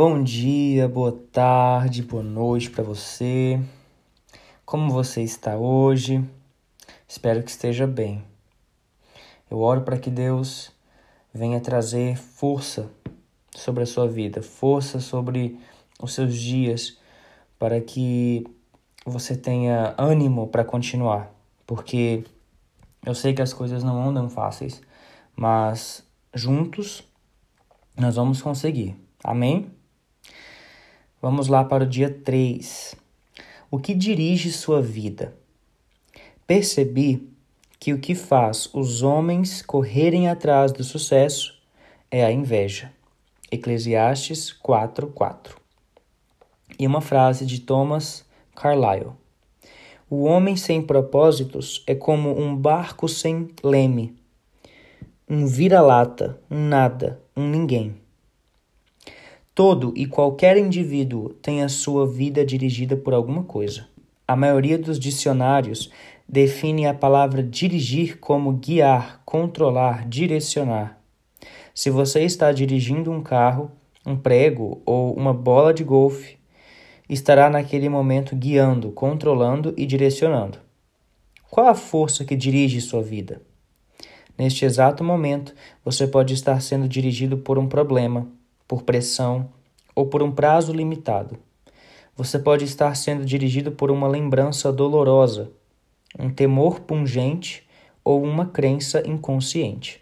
Bom dia, boa tarde, boa noite para você. Como você está hoje? Espero que esteja bem. Eu oro para que Deus venha trazer força sobre a sua vida, força sobre os seus dias, para que você tenha ânimo para continuar, porque eu sei que as coisas não andam fáceis, mas juntos nós vamos conseguir. Amém? Vamos lá para o dia 3. O que dirige sua vida? Percebi que o que faz os homens correrem atrás do sucesso é a inveja. Eclesiastes 4:4. E uma frase de Thomas Carlyle. O homem sem propósitos é como um barco sem leme, um vira-lata, um nada, um ninguém. Todo e qualquer indivíduo tem a sua vida dirigida por alguma coisa. A maioria dos dicionários define a palavra dirigir como guiar, controlar, direcionar. Se você está dirigindo um carro, um prego ou uma bola de golfe, estará naquele momento guiando, controlando e direcionando. Qual a força que dirige sua vida? Neste exato momento, você pode estar sendo dirigido por um problema, por pressão ou por um prazo limitado. Você pode estar sendo dirigido por uma lembrança dolorosa, um temor pungente ou uma crença inconsciente.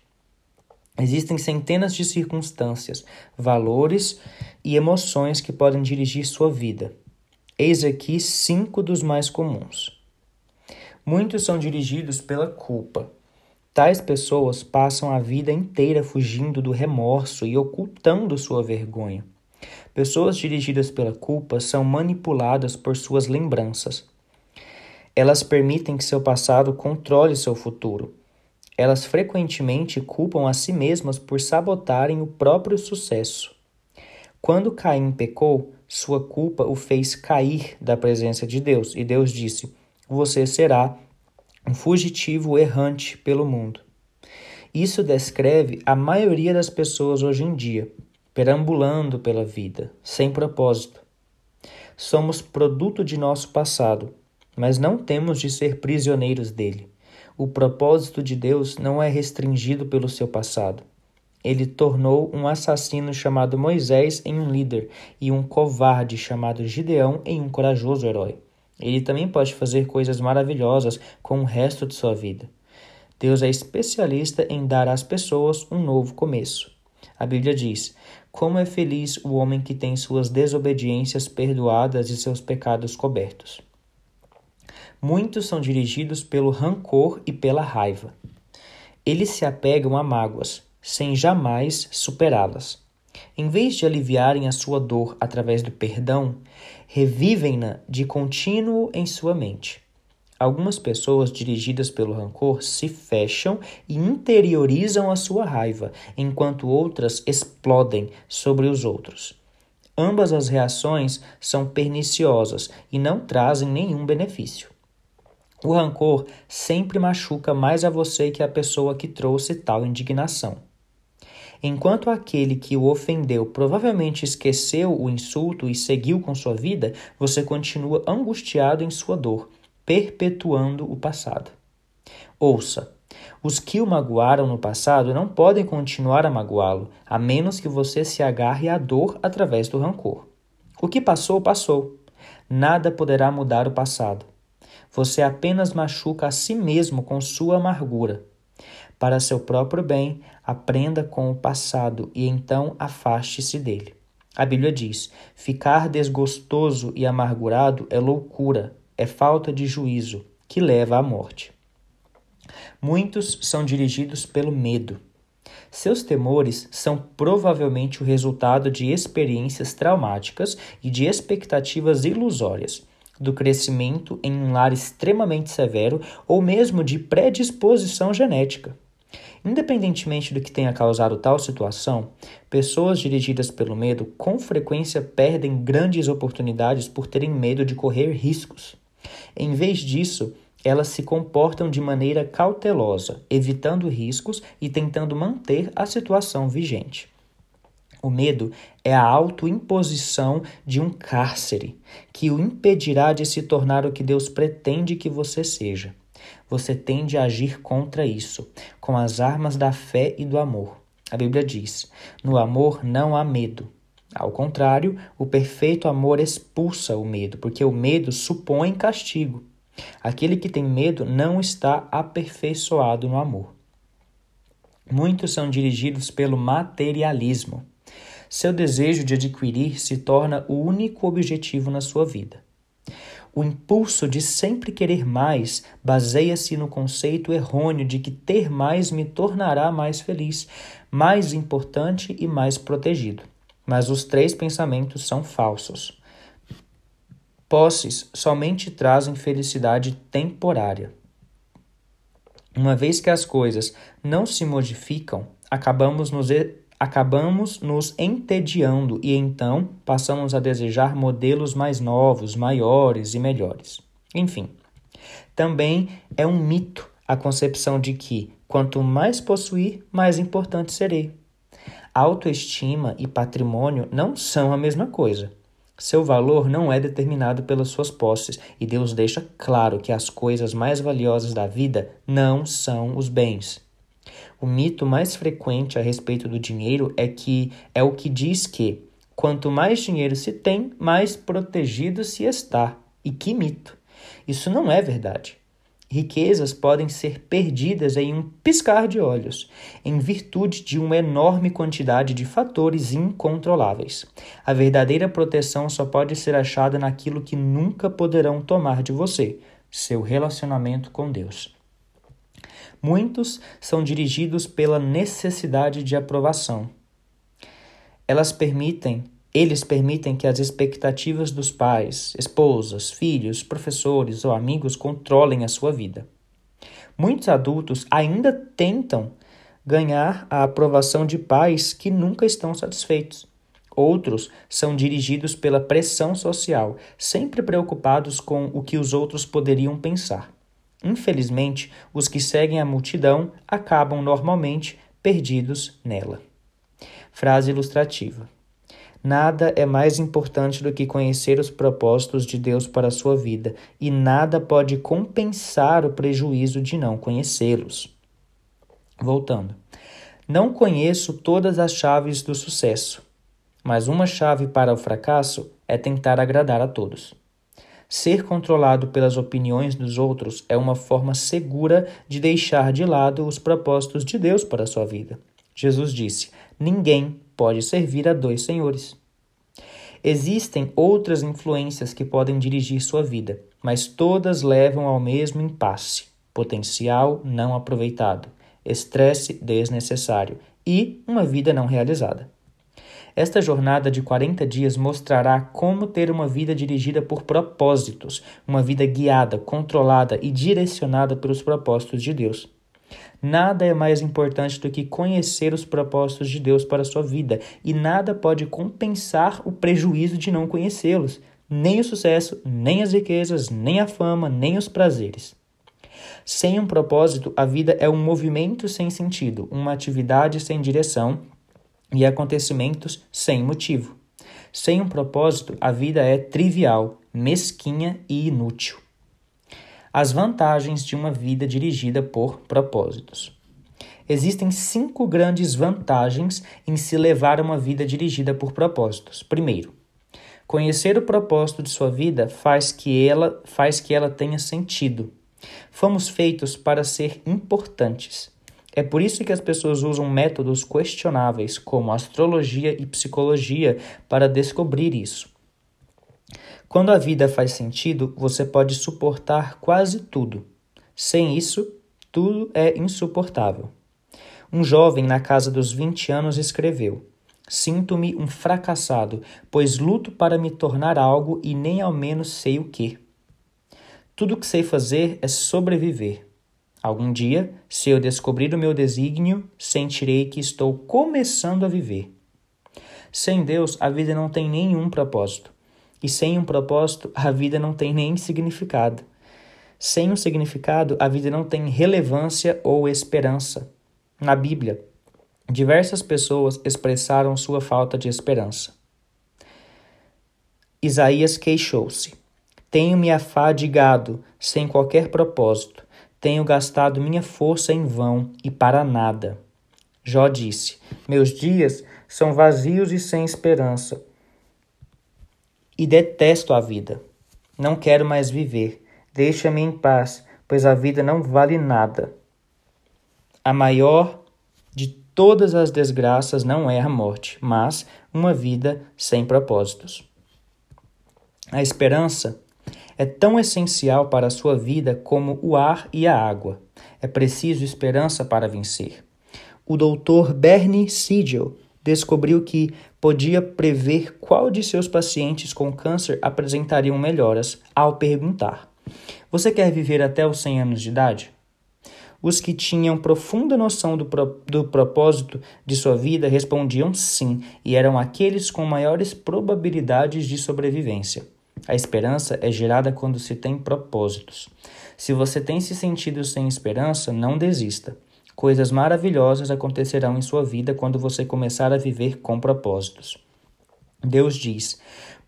Existem centenas de circunstâncias, valores e emoções que podem dirigir sua vida. Eis aqui cinco dos mais comuns. Muitos são dirigidos pela culpa. Tais pessoas passam a vida inteira fugindo do remorso e ocultando sua vergonha. Pessoas dirigidas pela culpa são manipuladas por suas lembranças. Elas permitem que seu passado controle seu futuro. Elas frequentemente culpam a si mesmas por sabotarem o próprio sucesso. Quando Caim pecou, sua culpa o fez cair da presença de Deus, e Deus disse: Você será um fugitivo errante pelo mundo. Isso descreve a maioria das pessoas hoje em dia, perambulando pela vida, sem propósito. Somos produto de nosso passado, mas não temos de ser prisioneiros dele. O propósito de Deus não é restringido pelo seu passado. Ele tornou um assassino chamado Moisés em um líder e um covarde chamado Gideão em um corajoso herói. Ele também pode fazer coisas maravilhosas com o resto de sua vida. Deus é especialista em dar às pessoas um novo começo. A Bíblia diz: Como é feliz o homem que tem suas desobediências perdoadas e seus pecados cobertos. Muitos são dirigidos pelo rancor e pela raiva. Eles se apegam a mágoas, sem jamais superá-las. Em vez de aliviarem a sua dor através do perdão, revivem-na de contínuo em sua mente. Algumas pessoas dirigidas pelo rancor se fecham e interiorizam a sua raiva, enquanto outras explodem sobre os outros. Ambas as reações são perniciosas e não trazem nenhum benefício. O rancor sempre machuca mais a você que a pessoa que trouxe tal indignação. Enquanto aquele que o ofendeu provavelmente esqueceu o insulto e seguiu com sua vida, você continua angustiado em sua dor, perpetuando o passado. Ouça, os que o magoaram no passado não podem continuar a magoá-lo, a menos que você se agarre à dor através do rancor. O que passou, passou. Nada poderá mudar o passado. Você apenas machuca a si mesmo com sua amargura. Para seu próprio bem, aprenda com o passado e então afaste-se dele. A Bíblia diz: ficar desgostoso e amargurado é loucura, é falta de juízo, que leva à morte. Muitos são dirigidos pelo medo. Seus temores são provavelmente o resultado de experiências traumáticas e de expectativas ilusórias do crescimento em um lar extremamente severo ou mesmo de predisposição genética. Independentemente do que tenha causado tal situação, pessoas dirigidas pelo medo com frequência perdem grandes oportunidades por terem medo de correr riscos. Em vez disso, elas se comportam de maneira cautelosa, evitando riscos e tentando manter a situação vigente. O medo é a autoimposição de um cárcere que o impedirá de se tornar o que Deus pretende que você seja. Você tende a agir contra isso, com as armas da fé e do amor. A Bíblia diz: no amor não há medo. Ao contrário, o perfeito amor expulsa o medo, porque o medo supõe castigo. Aquele que tem medo não está aperfeiçoado no amor. Muitos são dirigidos pelo materialismo. Seu desejo de adquirir se torna o único objetivo na sua vida. O impulso de sempre querer mais baseia-se no conceito errôneo de que ter mais me tornará mais feliz, mais importante e mais protegido. Mas os três pensamentos são falsos. Posses somente trazem felicidade temporária. Uma vez que as coisas não se modificam, acabamos nos acabamos nos entediando e então passamos a desejar modelos mais novos, maiores e melhores. Enfim, também é um mito a concepção de que quanto mais possuir, mais importante serei. Autoestima e patrimônio não são a mesma coisa. Seu valor não é determinado pelas suas posses, e Deus deixa claro que as coisas mais valiosas da vida não são os bens, o mito mais frequente a respeito do dinheiro é que é o que diz que quanto mais dinheiro se tem, mais protegido se está. E que mito! Isso não é verdade. Riquezas podem ser perdidas em um piscar de olhos, em virtude de uma enorme quantidade de fatores incontroláveis. A verdadeira proteção só pode ser achada naquilo que nunca poderão tomar de você: seu relacionamento com Deus. Muitos são dirigidos pela necessidade de aprovação. Elas permitem, eles permitem que as expectativas dos pais, esposas, filhos, professores ou amigos controlem a sua vida. Muitos adultos ainda tentam ganhar a aprovação de pais que nunca estão satisfeitos. Outros são dirigidos pela pressão social, sempre preocupados com o que os outros poderiam pensar. Infelizmente, os que seguem a multidão acabam normalmente perdidos nela. Frase ilustrativa. Nada é mais importante do que conhecer os propósitos de Deus para a sua vida, e nada pode compensar o prejuízo de não conhecê-los. Voltando. Não conheço todas as chaves do sucesso, mas uma chave para o fracasso é tentar agradar a todos. Ser controlado pelas opiniões dos outros é uma forma segura de deixar de lado os propósitos de Deus para a sua vida. Jesus disse: Ninguém pode servir a dois senhores. Existem outras influências que podem dirigir sua vida, mas todas levam ao mesmo impasse: potencial não aproveitado, estresse desnecessário e uma vida não realizada. Esta jornada de 40 dias mostrará como ter uma vida dirigida por propósitos, uma vida guiada, controlada e direcionada pelos propósitos de Deus. Nada é mais importante do que conhecer os propósitos de Deus para a sua vida, e nada pode compensar o prejuízo de não conhecê-los, nem o sucesso, nem as riquezas, nem a fama, nem os prazeres. Sem um propósito, a vida é um movimento sem sentido, uma atividade sem direção e acontecimentos sem motivo. Sem um propósito, a vida é trivial, mesquinha e inútil. As vantagens de uma vida dirigida por propósitos. Existem cinco grandes vantagens em se levar uma vida dirigida por propósitos. Primeiro, conhecer o propósito de sua vida faz que ela faz que ela tenha sentido. Fomos feitos para ser importantes. É por isso que as pessoas usam métodos questionáveis, como astrologia e psicologia, para descobrir isso. Quando a vida faz sentido, você pode suportar quase tudo. Sem isso, tudo é insuportável. Um jovem na casa dos 20 anos escreveu: Sinto-me um fracassado, pois luto para me tornar algo e nem ao menos sei o que. Tudo que sei fazer é sobreviver. Algum dia, se eu descobrir o meu desígnio, sentirei que estou começando a viver. Sem Deus, a vida não tem nenhum propósito. E sem um propósito, a vida não tem nem significado. Sem um significado, a vida não tem relevância ou esperança. Na Bíblia, Diversas pessoas expressaram sua falta de esperança. Isaías queixou-se: Tenho me afadigado sem qualquer propósito, tenho gastado minha força em vão e para nada. Jó disse: Meus dias são vazios e sem esperança, e detesto a vida. Não quero mais viver. Deixa-me em paz, pois a vida não vale nada. A maior de todas as desgraças não é a morte, mas uma vida sem propósitos. A esperança é tão essencial para a sua vida como o ar e a água. É preciso esperança para vencer. O doutor Bernie Siegel descobriu que podia prever qual de seus pacientes com câncer apresentariam melhoras ao perguntar: Você quer viver até os 100 anos de idade? Os que tinham profunda noção do, pro, do propósito de sua vida respondiam sim, e eram aqueles com maiores probabilidades de sobrevivência. A esperança é gerada quando se tem propósitos. Se você tem se sentido sem esperança, não desista. Coisas maravilhosas acontecerão em sua vida quando você começar a viver com propósitos. Deus diz: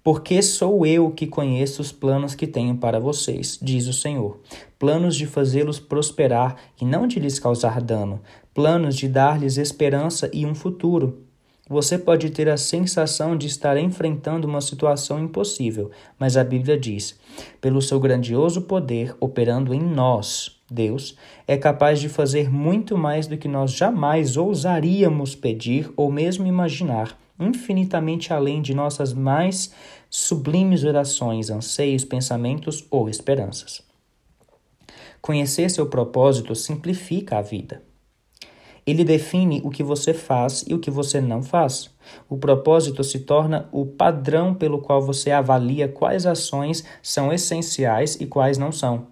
Porque sou eu que conheço os planos que tenho para vocês, diz o Senhor. Planos de fazê-los prosperar e não de lhes causar dano, planos de dar-lhes esperança e um futuro. Você pode ter a sensação de estar enfrentando uma situação impossível, mas a Bíblia diz: pelo seu grandioso poder operando em nós, Deus é capaz de fazer muito mais do que nós jamais ousaríamos pedir ou mesmo imaginar, infinitamente além de nossas mais sublimes orações, anseios, pensamentos ou esperanças. Conhecer seu propósito simplifica a vida. Ele define o que você faz e o que você não faz. O propósito se torna o padrão pelo qual você avalia quais ações são essenciais e quais não são.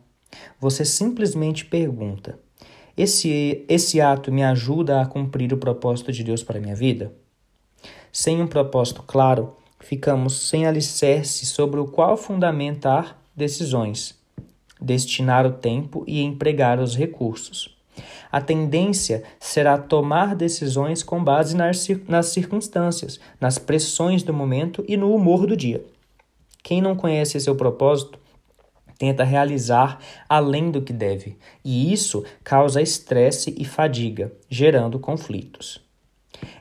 Você simplesmente pergunta: esse, esse ato me ajuda a cumprir o propósito de Deus para a minha vida? Sem um propósito claro, ficamos sem alicerce sobre o qual fundamentar decisões, destinar o tempo e empregar os recursos a tendência será tomar decisões com base nas, nas circunstâncias, nas pressões do momento e no humor do dia. Quem não conhece seu propósito tenta realizar além do que deve, e isso causa estresse e fadiga, gerando conflitos.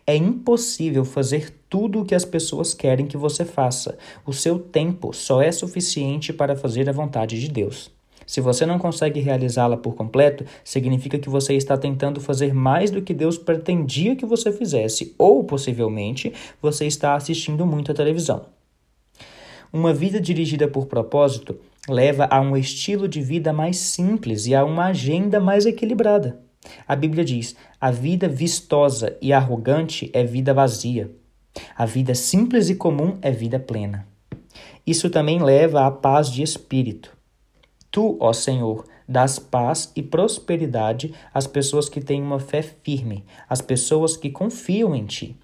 É impossível fazer tudo o que as pessoas querem que você faça. O seu tempo só é suficiente para fazer a vontade de Deus. Se você não consegue realizá-la por completo, significa que você está tentando fazer mais do que Deus pretendia que você fizesse, ou possivelmente você está assistindo muito a televisão. Uma vida dirigida por propósito leva a um estilo de vida mais simples e a uma agenda mais equilibrada. A Bíblia diz: a vida vistosa e arrogante é vida vazia. A vida simples e comum é vida plena. Isso também leva à paz de espírito. Tu, ó Senhor, dás paz e prosperidade às pessoas que têm uma fé firme, às pessoas que confiam em Ti.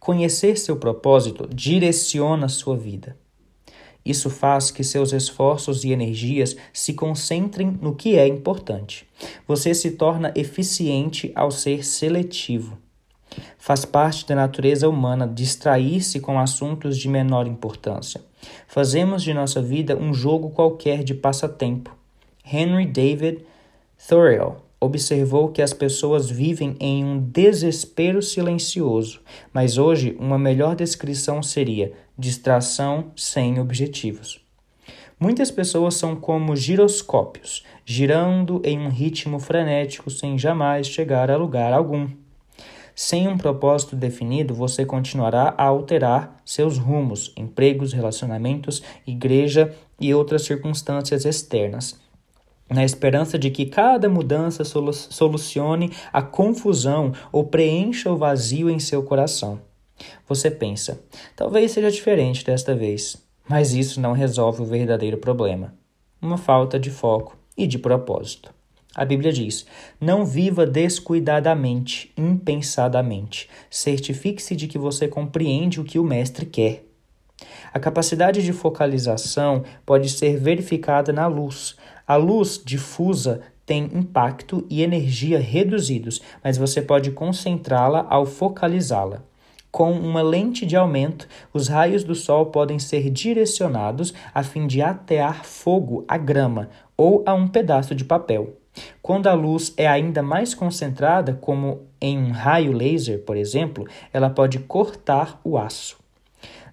Conhecer seu propósito direciona sua vida. Isso faz que seus esforços e energias se concentrem no que é importante. Você se torna eficiente ao ser seletivo. Faz parte da natureza humana distrair-se com assuntos de menor importância. Fazemos de nossa vida um jogo qualquer de passatempo. Henry David Thoreau observou que as pessoas vivem em um desespero silencioso, mas hoje uma melhor descrição seria distração sem objetivos. Muitas pessoas são como giroscópios, girando em um ritmo frenético sem jamais chegar a lugar algum. Sem um propósito definido, você continuará a alterar seus rumos, empregos, relacionamentos, igreja e outras circunstâncias externas, na esperança de que cada mudança solucione a confusão ou preencha o vazio em seu coração. Você pensa, talvez seja diferente desta vez, mas isso não resolve o verdadeiro problema: uma falta de foco e de propósito. A Bíblia diz: Não viva descuidadamente, impensadamente. Certifique-se de que você compreende o que o Mestre quer. A capacidade de focalização pode ser verificada na luz. A luz difusa tem impacto e energia reduzidos, mas você pode concentrá-la ao focalizá-la. Com uma lente de aumento, os raios do sol podem ser direcionados a fim de atear fogo à grama ou a um pedaço de papel. Quando a luz é ainda mais concentrada, como em um raio laser, por exemplo, ela pode cortar o aço.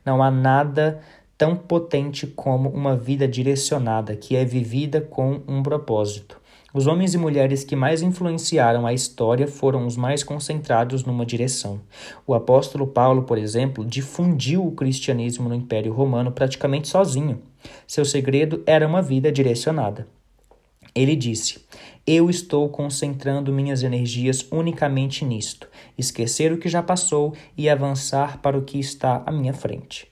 Não há nada tão potente como uma vida direcionada, que é vivida com um propósito. Os homens e mulheres que mais influenciaram a história foram os mais concentrados numa direção. O apóstolo Paulo, por exemplo, difundiu o cristianismo no Império Romano praticamente sozinho. Seu segredo era uma vida direcionada. Ele disse: Eu estou concentrando minhas energias unicamente nisto, esquecer o que já passou e avançar para o que está à minha frente.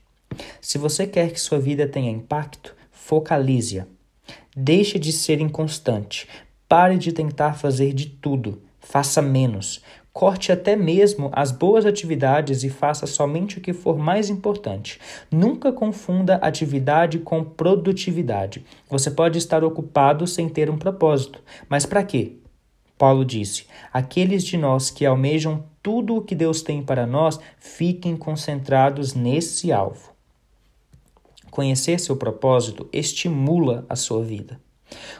Se você quer que sua vida tenha impacto, focalize-a. Deixe de ser inconstante. Pare de tentar fazer de tudo. Faça menos. Corte até mesmo as boas atividades e faça somente o que for mais importante. Nunca confunda atividade com produtividade. Você pode estar ocupado sem ter um propósito. Mas para quê? Paulo disse: Aqueles de nós que almejam tudo o que Deus tem para nós, fiquem concentrados nesse alvo. Conhecer seu propósito estimula a sua vida.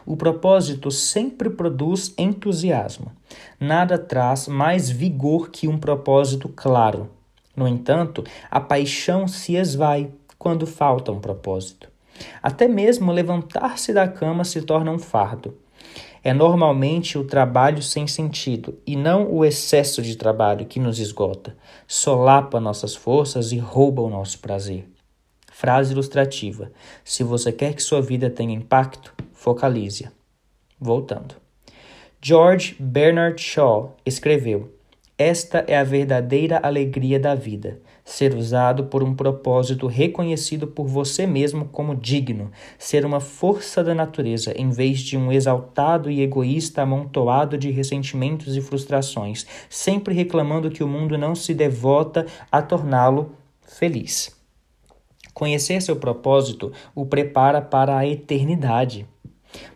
O propósito sempre produz entusiasmo. Nada traz mais vigor que um propósito claro. No entanto, a paixão se esvai quando falta um propósito. Até mesmo levantar-se da cama se torna um fardo. É normalmente o trabalho sem sentido e não o excesso de trabalho que nos esgota, solapa nossas forças e rouba o nosso prazer. Frase ilustrativa: Se você quer que sua vida tenha impacto, focalize-a. Voltando. George Bernard Shaw escreveu: Esta é a verdadeira alegria da vida, ser usado por um propósito reconhecido por você mesmo como digno, ser uma força da natureza em vez de um exaltado e egoísta amontoado de ressentimentos e frustrações, sempre reclamando que o mundo não se devota a torná-lo feliz. Conhecer seu propósito o prepara para a eternidade.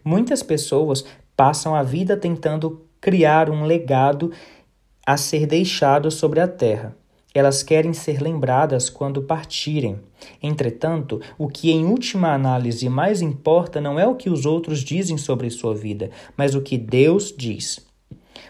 Muitas pessoas passam a vida tentando criar um legado a ser deixado sobre a terra. Elas querem ser lembradas quando partirem. Entretanto, o que em última análise mais importa não é o que os outros dizem sobre sua vida, mas o que Deus diz.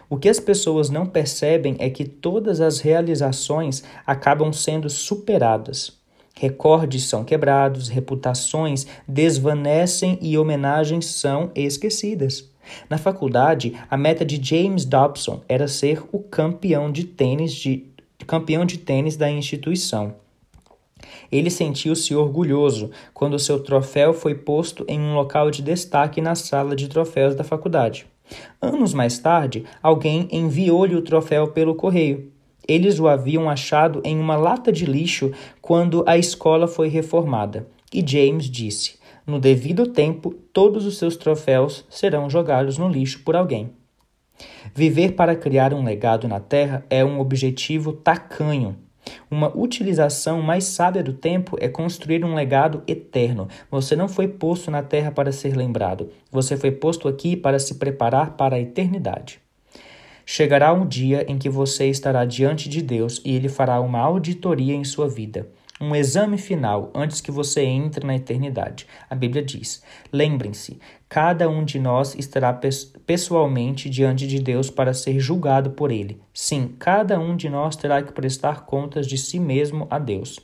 O que as pessoas não percebem é que todas as realizações acabam sendo superadas. Recordes são quebrados, reputações desvanecem e homenagens são esquecidas. Na faculdade, a meta de James Dobson era ser o campeão de tênis de campeão de tênis da instituição. Ele sentiu-se orgulhoso quando seu troféu foi posto em um local de destaque na sala de troféus da faculdade. Anos mais tarde, alguém enviou-lhe o troféu pelo correio. Eles o haviam achado em uma lata de lixo quando a escola foi reformada. E James disse: No devido tempo, todos os seus troféus serão jogados no lixo por alguém. Viver para criar um legado na Terra é um objetivo tacanho. Uma utilização mais sábia do tempo é construir um legado eterno. Você não foi posto na Terra para ser lembrado, você foi posto aqui para se preparar para a eternidade. Chegará um dia em que você estará diante de Deus e ele fará uma auditoria em sua vida, um exame final antes que você entre na eternidade. A Bíblia diz: Lembrem-se, cada um de nós estará pessoalmente diante de Deus para ser julgado por ele. Sim, cada um de nós terá que prestar contas de si mesmo a Deus.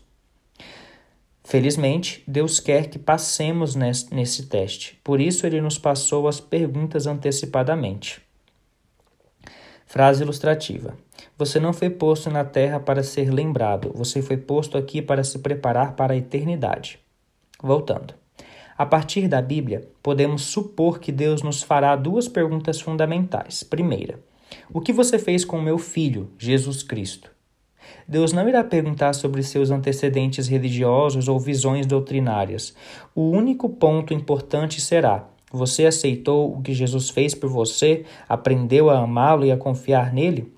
Felizmente, Deus quer que passemos nesse teste, por isso ele nos passou as perguntas antecipadamente. Frase ilustrativa. Você não foi posto na terra para ser lembrado, você foi posto aqui para se preparar para a eternidade. Voltando. A partir da Bíblia, podemos supor que Deus nos fará duas perguntas fundamentais. Primeira, o que você fez com meu filho, Jesus Cristo? Deus não irá perguntar sobre seus antecedentes religiosos ou visões doutrinárias. O único ponto importante será: você aceitou o que Jesus fez por você? Aprendeu a amá-lo e a confiar nele?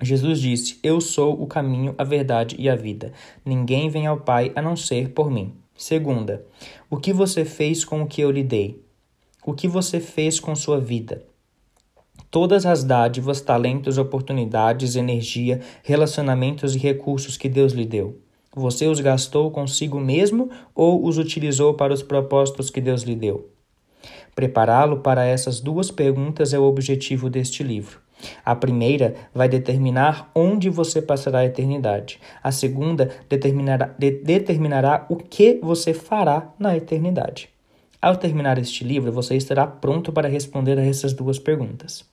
Jesus disse: Eu sou o caminho, a verdade e a vida. Ninguém vem ao Pai a não ser por mim. Segunda, o que você fez com o que eu lhe dei? O que você fez com sua vida? todas as dádivas, talentos, oportunidades, energia, relacionamentos e recursos que Deus lhe deu? Você os gastou consigo mesmo ou os utilizou para os propósitos que Deus lhe deu? Prepará-lo para essas duas perguntas é o objetivo deste livro. A primeira vai determinar onde você passará a eternidade. A segunda determinará, de, determinará o que você fará na eternidade. Ao terminar este livro, você estará pronto para responder a essas duas perguntas.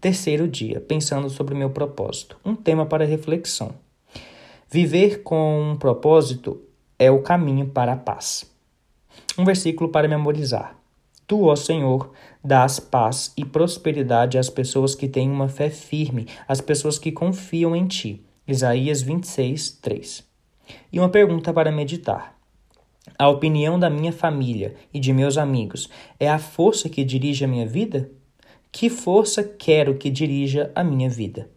Terceiro dia, pensando sobre o meu propósito. Um tema para reflexão. Viver com um propósito é o caminho para a paz. Um versículo para memorizar. Tu, ó Senhor, dás paz e prosperidade às pessoas que têm uma fé firme, às pessoas que confiam em ti. Isaías 26, 3. E uma pergunta para meditar. A opinião da minha família e de meus amigos é a força que dirige a minha vida? Que força quero que dirija a minha vida?